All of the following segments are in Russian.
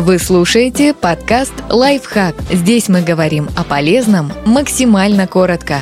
Вы слушаете подкаст «Лайфхак». Здесь мы говорим о полезном максимально коротко.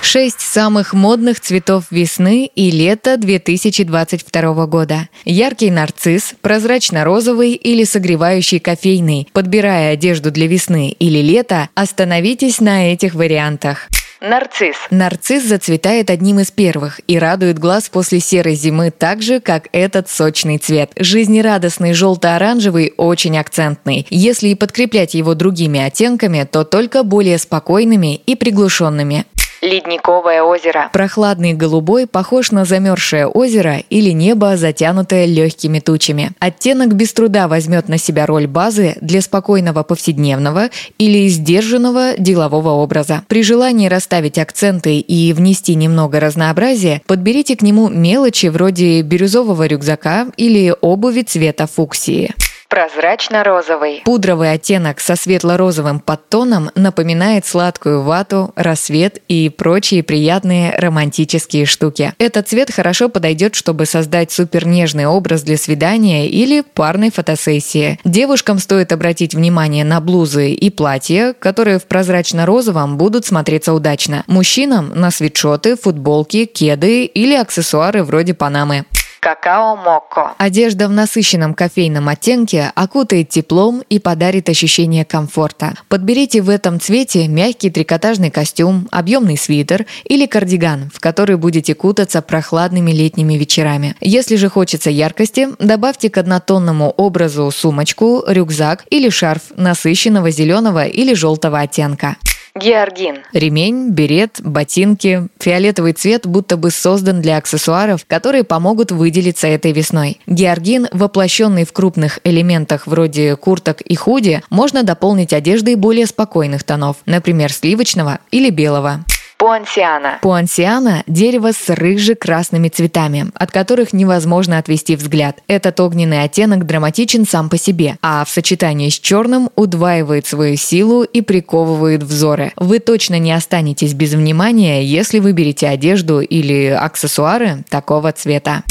Шесть самых модных цветов весны и лета 2022 года. Яркий нарцисс, прозрачно-розовый или согревающий кофейный. Подбирая одежду для весны или лета, остановитесь на этих вариантах. Нарцисс. Нарцисс зацветает одним из первых и радует глаз после серой зимы так же, как этот сочный цвет. Жизнерадостный желто-оранжевый очень акцентный. Если и подкреплять его другими оттенками, то только более спокойными и приглушенными. Ледниковое озеро. Прохладный голубой похож на замерзшее озеро или небо, затянутое легкими тучами. Оттенок без труда возьмет на себя роль базы для спокойного повседневного или сдержанного делового образа. При желании расставить акценты и внести немного разнообразия, подберите к нему мелочи вроде бирюзового рюкзака или обуви цвета фуксии. Прозрачно-розовый. Пудровый оттенок со светло-розовым подтоном напоминает сладкую вату, рассвет и прочие приятные романтические штуки. Этот цвет хорошо подойдет, чтобы создать супернежный образ для свидания или парной фотосессии. Девушкам стоит обратить внимание на блузы и платья, которые в прозрачно-розовом будут смотреться удачно. Мужчинам на свитшоты, футболки, кеды или аксессуары вроде панамы. Какао-моко. Одежда в насыщенном кофейном оттенке окутает теплом и подарит ощущение комфорта. Подберите в этом цвете мягкий трикотажный костюм, объемный свитер или кардиган, в который будете кутаться прохладными летними вечерами. Если же хочется яркости, добавьте к однотонному образу сумочку, рюкзак или шарф насыщенного зеленого или желтого оттенка. Георгин. Ремень, берет, ботинки. Фиолетовый цвет будто бы создан для аксессуаров, которые помогут выделиться этой весной. Георгин, воплощенный в крупных элементах вроде курток и худи, можно дополнить одеждой более спокойных тонов, например, сливочного или белого. Пуансиана. Пуансиана – дерево с рыже-красными цветами, от которых невозможно отвести взгляд. Этот огненный оттенок драматичен сам по себе, а в сочетании с черным удваивает свою силу и приковывает взоры. Вы точно не останетесь без внимания, если выберете одежду или аксессуары такого цвета.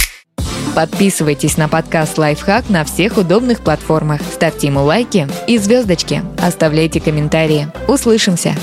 Подписывайтесь на подкаст «Лайфхак» на всех удобных платформах. Ставьте ему лайки и звездочки. Оставляйте комментарии. Услышимся!